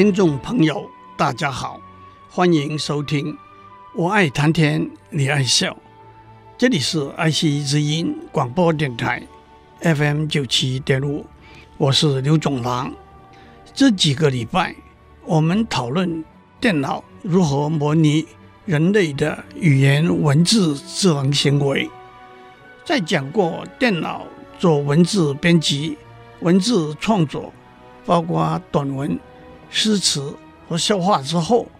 听众朋友，大家好，欢迎收听。我爱谈天，你爱笑。这里是爱惜之音广播电台 FM 九七点五，我是刘总郎。这几个礼拜，我们讨论电脑如何模拟人类的语言文字智能行为。在讲过电脑做文字编辑、文字创作，包括短文。诗词和笑话之后，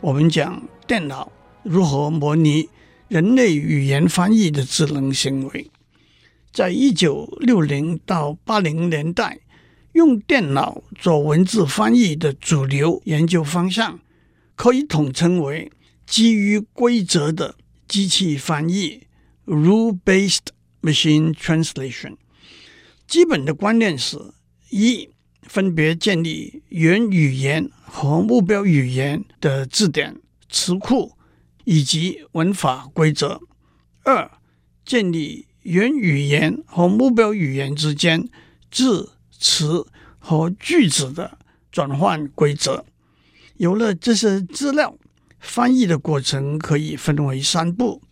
我们讲电脑如何模拟人类语言翻译的智能行为。在一九六零到八零年代，用电脑做文字翻译的主流研究方向，可以统称为基于规则的机器翻译 （rule-based machine translation）。基本的观念是：一。分别建立原语言和目标语言的字典、词库以及文法规则；二、建立原语言和目标语言之间字、词和句子的转换规则。有了这些资料，翻译的过程可以分为三步：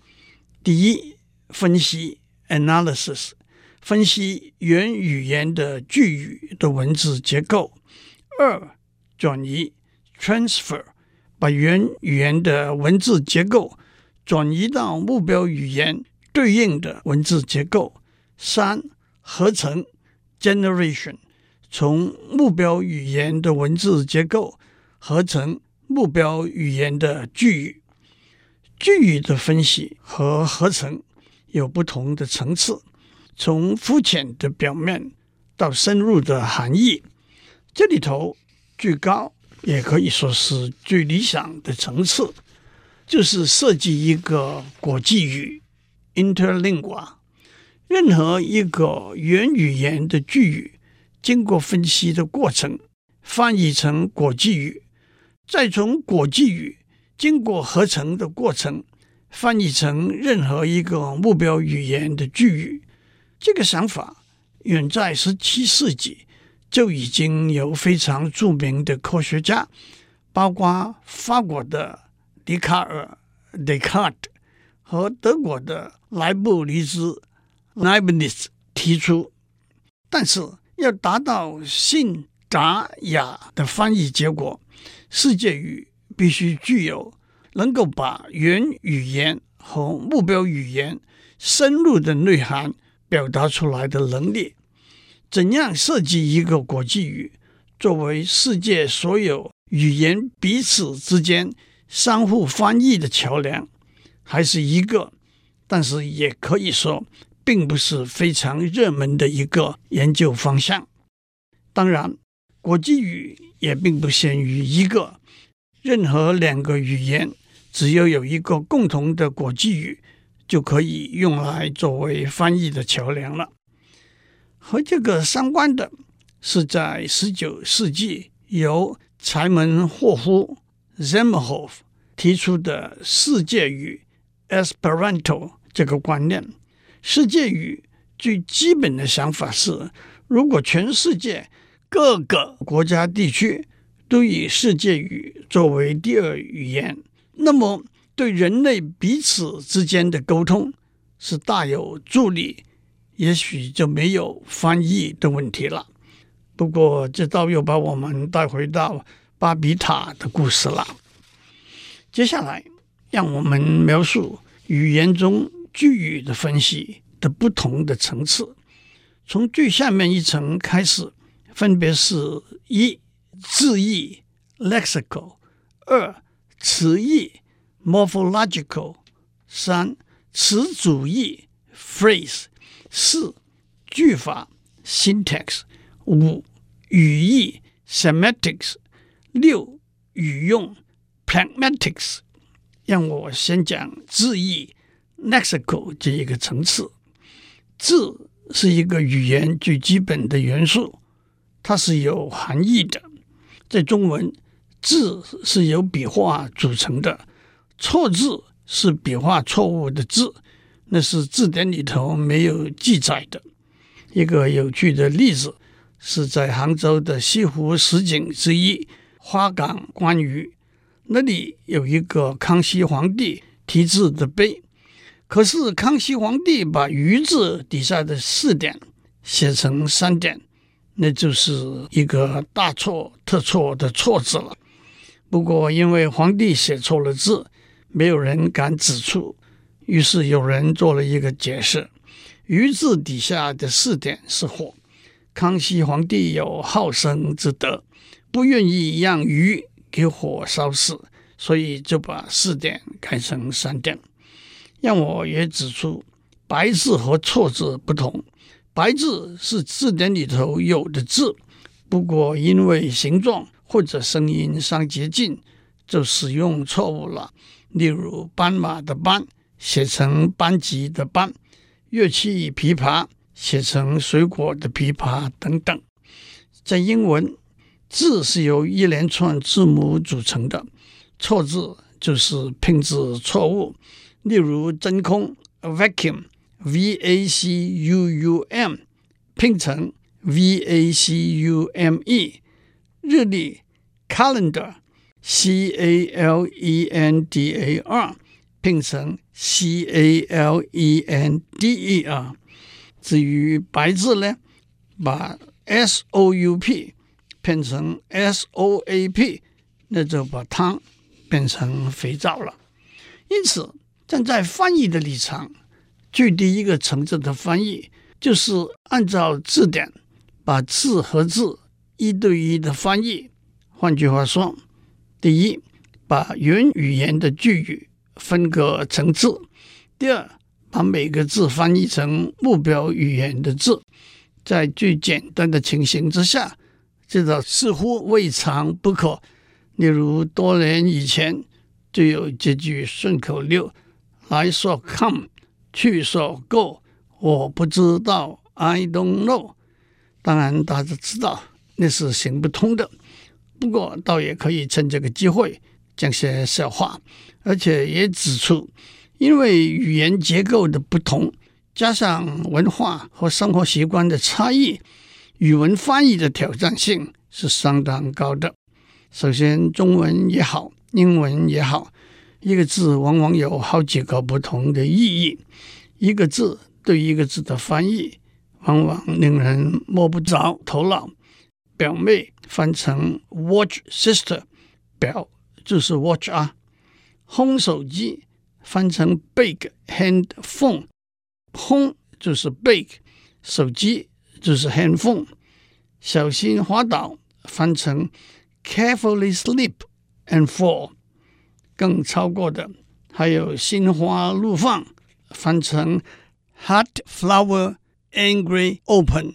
第一，分析 （analysis）。分析原语言的句语的文字结构；二、转移。（transfer），把原语言的文字结构转移到目标语言对应的文字结构；三、合成。（generation），从目标语言的文字结构合成目标语言的句语。句语的分析和合成有不同的层次。从肤浅的表面到深入的含义，这里头最高也可以说是最理想的层次，就是设计一个国际语 （interlingua）。任何一个原语言的句语，经过分析的过程，翻译成国际语，再从国际语经过合成的过程，翻译成任何一个目标语言的句语。这个想法远在十七世纪就已经有非常著名的科学家，包括法国的笛卡尔 （Descartes） 和德国的莱布尼兹 （Leibniz） 提出。但是，要达到信达雅的翻译结果，世界语必须具有能够把原语言和目标语言深入的内涵。表达出来的能力，怎样设计一个国际语，作为世界所有语言彼此之间相互翻译的桥梁，还是一个，但是也可以说，并不是非常热门的一个研究方向。当然，国际语也并不限于一个，任何两个语言，只要有一个共同的国际语。就可以用来作为翻译的桥梁了。和这个相关的是，在十九世纪由柴门霍夫 （Zamenhof） 提出的世界语 （Esperanto） 这个观念。世界语最基本的想法是，如果全世界各个国家地区都以世界语作为第二语言，那么对人类彼此之间的沟通是大有助力，也许就没有翻译的问题了。不过，这倒又把我们带回到巴比塔的故事了。接下来，让我们描述语言中句语的分析的不同的层次，从最下面一层开始，分别是：一、字义 （lexical）；二、词义。morphological，三词组义 phrase，四句法 syntax，五语义 （semantics），六语用 （pragmatics）。让我先讲字义 （lexical） 这一个层次。字是一个语言最基本的元素，它是有含义的。在中文，字是由笔画组成的，错字是笔画错误的字，那是字典里头没有记载的。一个有趣的例子是在杭州的西湖十景之一花港观鱼，那里有一个康熙皇帝题字的碑，可是康熙皇帝把“鱼”字底下的四点写成三点，那就是一个大错特错的错字了。不过，因为皇帝写错了字，没有人敢指出，于是有人做了一个解释：“鱼”字底下的四点是火，康熙皇帝有好生之德，不愿意让鱼给火烧死，所以就把四点改成三点。让我也指出，“白”字和“错”字不同，“白”字是字典里头有的字，不过因为形状。或者声音相接近，就使用错误了。例如，斑马的“斑”写成班级的“班”，乐器琵琶写成水果的“枇杷”等等。在英文，字是由一连串字母组成的，错字就是拼字错误。例如，真空 （vacuum），v-a-c-u-u-m，拼成 v-a-c-u-m-e，日历。Calendar, c a l e n d a r，拼成 c a l e n d e r。至于白字呢，把 s o u p 变成 s o a p，那就把汤变成肥皂了。因此，站在翻译的立场，最低一个层次的翻译，就是按照字典，把字和字一对一的翻译。换句话说，第一，把原语言的句语分隔层次；第二，把每个字翻译成目标语言的字。在最简单的情形之下，这个似乎未尝不可。例如，多年以前就有这句顺口溜：“来说 come，去说 go，我不知道，I don't know。”当然，大家知道那是行不通的。不过，倒也可以趁这个机会讲些笑话，而且也指出，因为语言结构的不同，加上文化和生活习惯的差异，语文翻译的挑战性是相当高的。首先，中文也好，英文也好，一个字往往有好几个不同的意义，一个字对一个字的翻译，往往令人摸不着头脑。表妹翻成 watch sister，表就是 watch 啊。烘手机翻成 big handphone，烘就是 big，手机就是 handphone。小心滑倒翻成 carefully slip and fall。更超过的还有心花怒放翻成 heart flower angry open。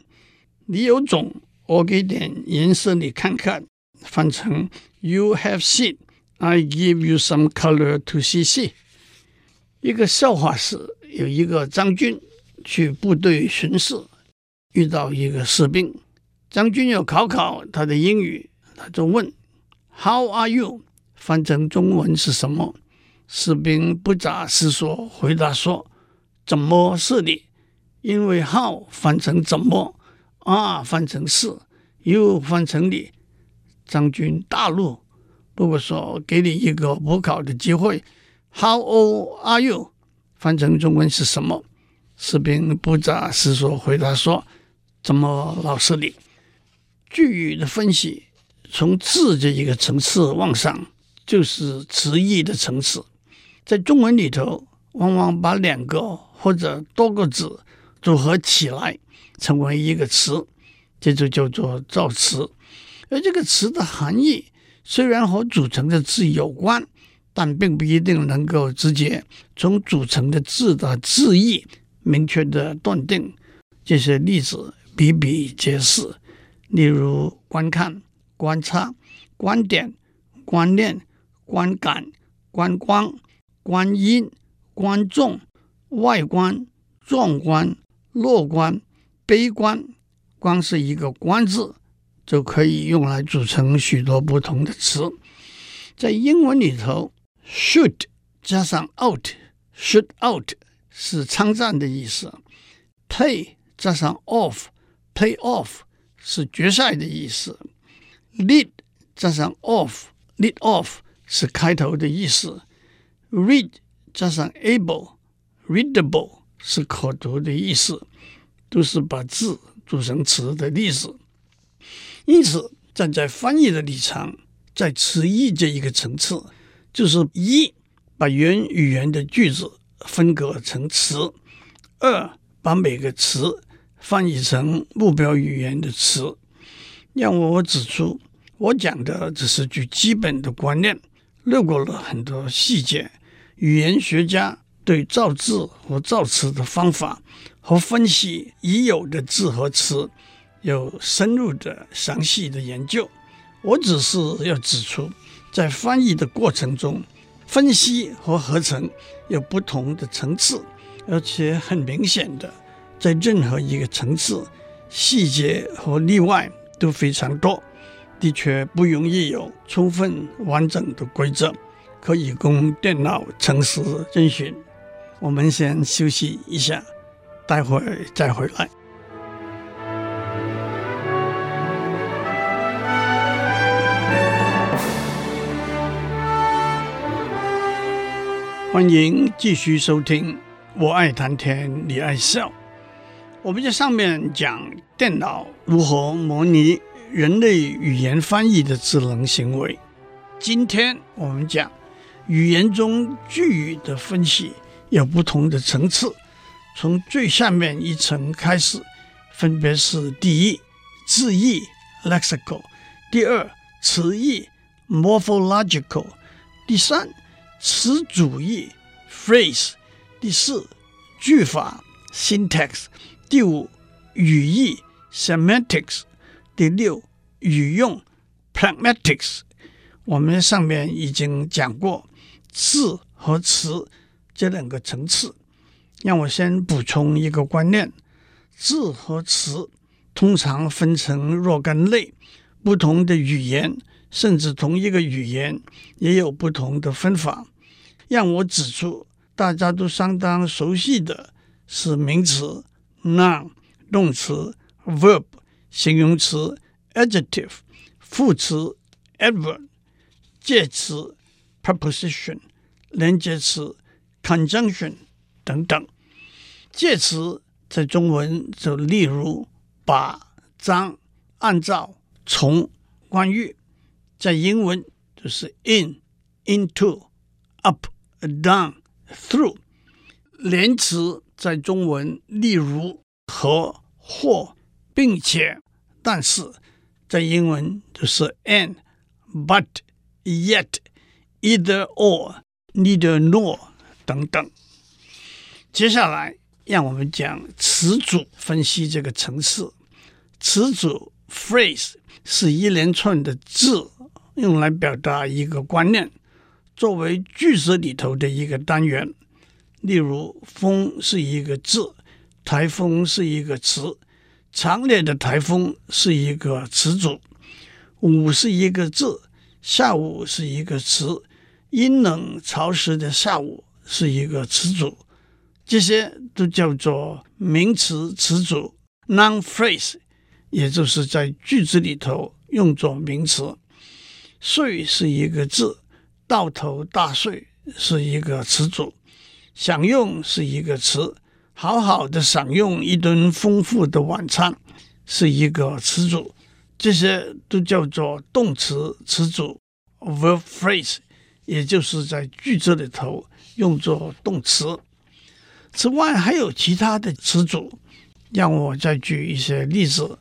你有种。我给点颜色你看看，翻成 You have seen, I give you some color to see see。一个笑话是，有一个将军去部队巡视，遇到一个士兵，将军要考考他的英语，他就问 How are you？翻成中文是什么？士兵不假思索回答说：怎么是你？因为 How 翻成怎么。啊，翻成是，又翻成你，将军大怒。如果说给你一个补考的机会，How old are you？翻成中文是什么？士兵不假思索回答说：“怎么老是你？”句语的分析，从字这一个层次往上，就是词义的层次。在中文里头，往往把两个或者多个字组合起来。成为一个词，这就叫做造词。而这个词的含义虽然和组成的字有关，但并不一定能够直接从组成的字的字义明确地断定。这些例子比比皆是。例如，观看、观察、观点、观念、观感、观光、观音、观众、外观、壮观、乐观、悲观。光是一个“观”字，就可以用来组成许多不同的词。在英文里头，shoot 加上 out，shoot out 是参战的意思；play 加上 off，play off 是决赛的意思；lead 加上 off，lead off 是开头的意思；read 加上 able，readable 是可读的意思，都是把字组成词的历史。因此，站在翻译的立场，在词义这一个层次，就是一把原语言的句子分隔成词；二把每个词翻译成目标语言的词。让我指出，我讲的只是最基本的观念，略过了很多细节。语言学家对造字和造词的方法和分析已有的字和词有深入的、详细的研究。我只是要指出，在翻译的过程中，分析和合成有不同的层次，而且很明显的，在任何一个层次，细节和例外都非常多，的确不容易有充分完整的规则可以供电脑程式遵循。我们先休息一下，待会儿再回来。欢迎继续收听，我爱谈天，你爱笑。我们在上面讲电脑如何模拟人类语言翻译的智能行为。今天我们讲语言中句语的分析有不同的层次，从最下面一层开始，分别是第一字义 （lexical），第二词义 （morphological），第三。词组义 （phrase），第四句法 （syntax），第五语义 （semantics），第六语用 （pragmatics）。我们上面已经讲过字和词这两个层次，让我先补充一个观念：字和词通常分成若干类，不同的语言。甚至同一个语言也有不同的分法。让我指出，大家都相当熟悉的是名词 noun、动词 verb、形容词 adjective、副词 adverb、介词 preposition、连接词 conjunction 等等。介词在中文就例如把、张、按照、从、关于。在英文就是 in、into、up、down、through。连词在中文例如和、或、并且、但是，在英文就是 and、but、yet、either or、neither nor 等等。接下来，让我们讲词组分析这个层次。词组 phrase 是一连串的字。用来表达一个观念，作为句子里头的一个单元。例如，风是一个字，台风是一个词，强烈的台风是一个词组，午是一个字，下午是一个词，阴冷潮湿的下午是一个词组。这些都叫做名词词组 （noun phrase），也就是在句子里头用作名词。睡是一个字，到头大睡是一个词组，享用是一个词，好好的享用一顿丰富的晚餐是一个词组，这些都叫做动词词组 （verb phrase），也就是在句子里头用作动词。此外，还有其他的词组，让我再举一些例子，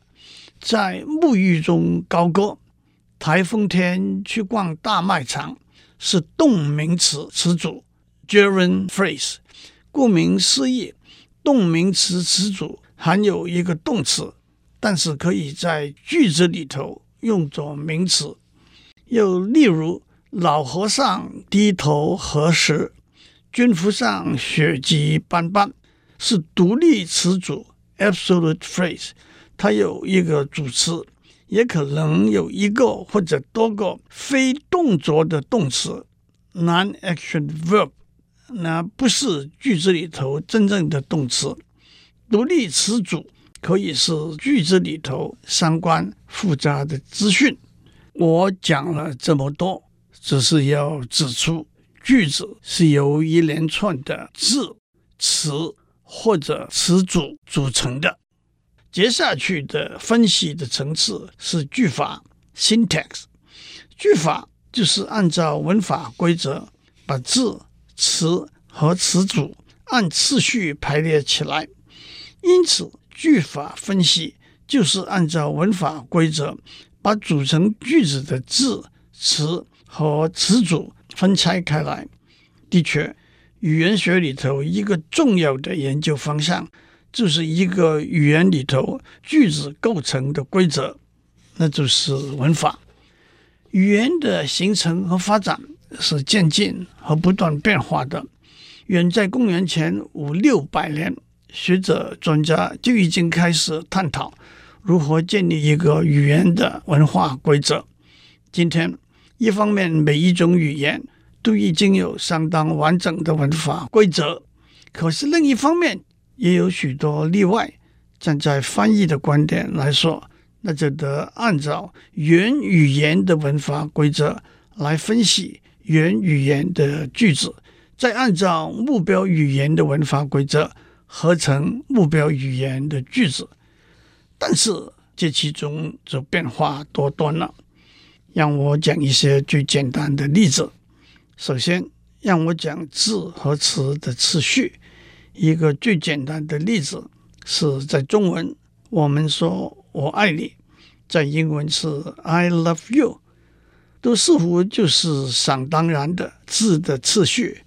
在沐浴中高歌。台风天去逛大卖场是动名词词组 （gerund phrase）。顾名思义，动名词词组含有一个动词，但是可以在句子里头用作名词。又例如，老和尚低头何时，军服上血迹斑斑，是独立词组 （absolute phrase），它有一个主词，也可能有一个或者多个非动作的动词 （non-action verb），那不是句子里头真正的动词。独立词组可以是句子里头相关复杂的资讯。我讲了这么多，只是要指出，句子是由一连串的字、词或者词组组成的。接下去的分析的层次是句法 （syntax）。句法就是按照文法规则，把字、词和词组按次序排列起来。因此，句法分析就是按照文法规则，把组成句子的字、词和词组分拆开来。的确，语言学里头一个重要的研究方向，就是一个语言里头句子构成的规则，那就是文法。语言的形成和发展是渐进和不断变化的。远在公元前五六百年。学者专家就已经开始探讨如何建立一个语言的文化规则。今天，一方面每一种语言都已经有相当完整的文法规则，可是另一方面也有许多例外。站在翻译的观点来说，那就得按照原语言的文法规则来分析原语言的句子，再按照目标语言的文法规则。合成目标语言的句子，但是这其中就变化多端了。让我讲一些最简单的例子。首先，让我讲字和词的次序。一个最简单的例子是在中文，我们说我爱你，在英文是 I love you，都似乎就是想当然的字的次序，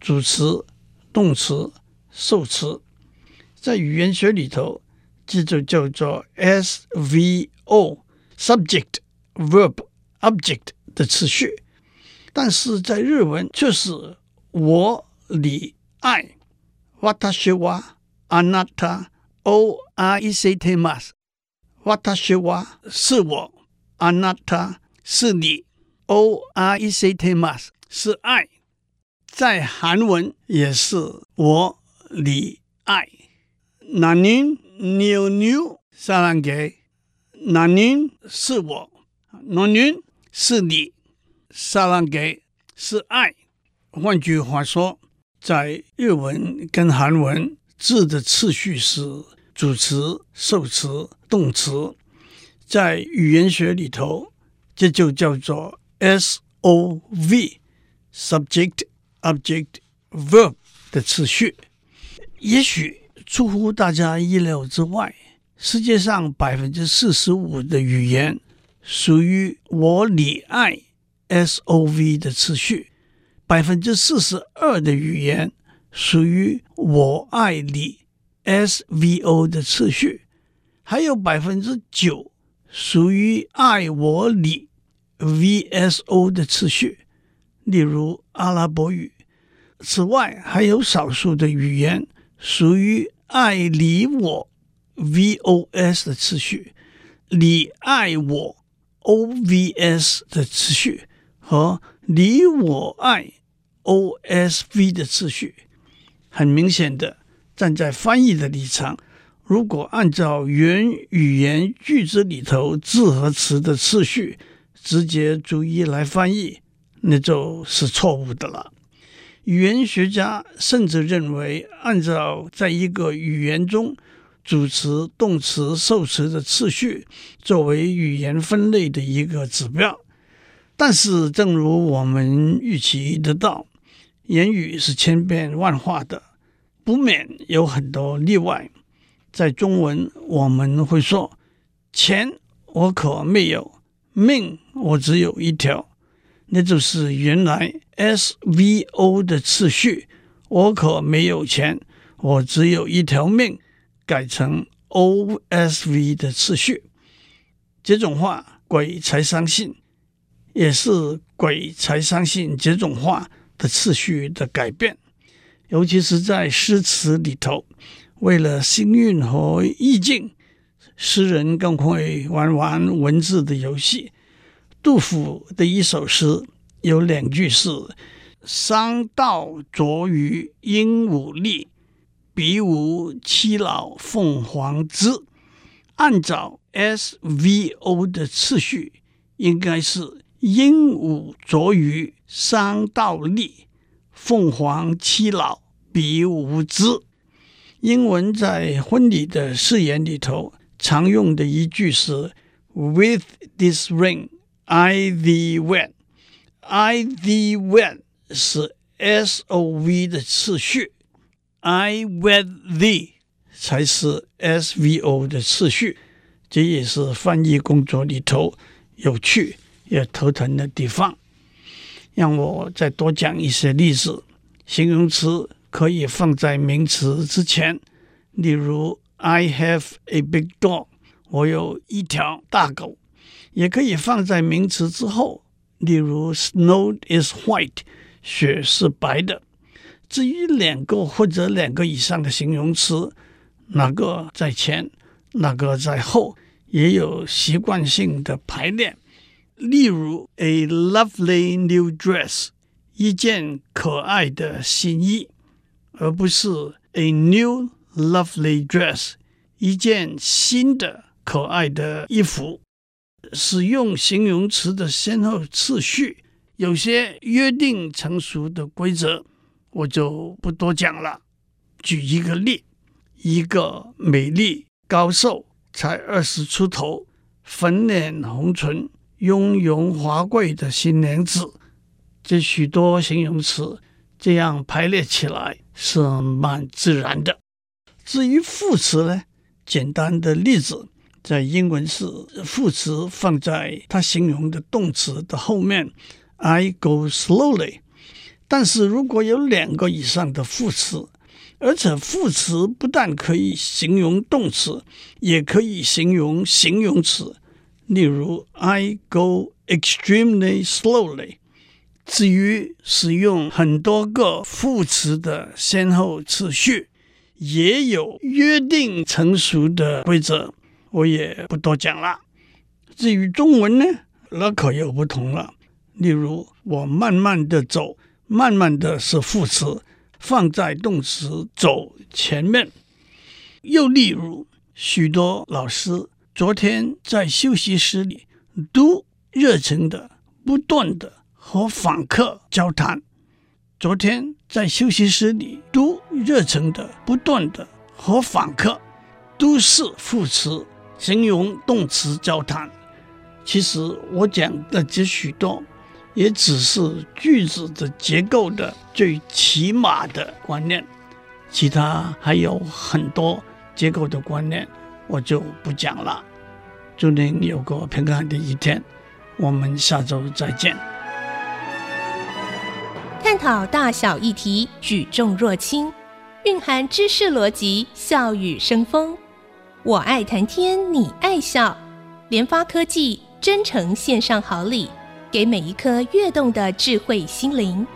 主词、动词。受词在语言学里头，这就叫做 SVO（subject verb object） 的次序，但是在日文却是我、你、爱。私はあなたを爱してます。私は是我，あなた是你，を爱してます是爱。在韩文也是我。你爱，那您牛牛撒浪给，那您是我，那您 是你，撒浪给是爱。换句话说，在日文跟韩文字的次序是主词、受词、动词，在语言学里头，这就叫做 SOV（subject-object-verb） 的次序。也许出乎大家意料之外，世界上百分之四十五的语言属于我、你、爱 SOV 的次序，百分之四十二的语言属于我爱你 SVO 的次序，还有百分之九属于爱我你 VSO 的次序，例如阿拉伯语。此外，还有少数的语言。属于爱你我 VOS 的次序，你爱我 OVS 的次序和你我爱 OSV 的次序。很明显的，站在翻译的立场，如果按照原语言句子里头字和词的次序直接逐一来翻译，那就是错误的了。语言学家甚至认为，按照在一个语言中主词、动词、受词的次序作为语言分类的一个指标。但是，正如我们预期得到，言语是千变万化的，不免有很多例外。在中文，我们会说：“钱我可没有，命我只有一条。”那就是原来 SVO 的次序，我可没有钱，我只有一条命，改成 OSV 的次序。这种话鬼才相信，也是鬼才相信这种话的次序的改变，尤其是在诗词里头，为了押韵和意境，诗人更会玩玩文字的游戏。杜甫的一首诗有两句是“商道卓于鹦鹉厉，比武七老凤凰姿”。按照 SVO 的次序，应该是鹦鹉啄鱼商道立，凤凰七老比武姿。英文在婚礼的誓言里头常用的一句是 “With this ring, I thee wed”。I thee wed 是 SOV 的次序，I wed thee。才是 SVO 的次序，这也是翻译工作里头有趣也头疼的地方。让我再多讲一些例子，形容词可以放在名词之前，例如 I have a big dog，我有一条大狗，也可以放在名词之后，例如 Snow is white，雪是白的。至于两个或者两个以上的形容词。哪个在前，哪个在后，也有习惯性的排列。例如，a lovely new dress，一件可爱的新衣，而不是 a new lovely dress，一件新的可爱的衣服。使用形容词的先后次序有些约定成熟的规则，我就不多讲了。举一个例。一个美丽、高瘦、才二十出头、粉脸红唇、雍容华贵的新娘子，这许多形容词这样排列起来是蛮自然的。至于副词呢，简单的例子在英文是副词放在它形容的动词的后面，I go slowly。但是如果有两个以上的副词，而且副词不但可以形容动词，也可以形容形容词。例如，I go extremely slowly。至于使用很多个副词的先后次序，也有约定成熟的规则，我也不多讲了。至于中文呢，那可又不同了。例如，我慢慢的走，慢慢的是副词。放在动词走前面。又例如，许多老师昨天在休息室里都热情的、不断的和访客交谈。昨天在休息室里都热情的、不断的和访客，都是副词形容动词交谈。其实我讲的这许多。也只是句子的结构的最起码的观念，其他还有很多结构的观念，我就不讲了。祝您有个平安的一天，我们下周再见。探讨大小议题，举重若轻，蕴含知识逻辑，笑语生风。我爱谈天，你爱笑，联发科技真诚献上好礼。给每一颗跃动的智慧心灵。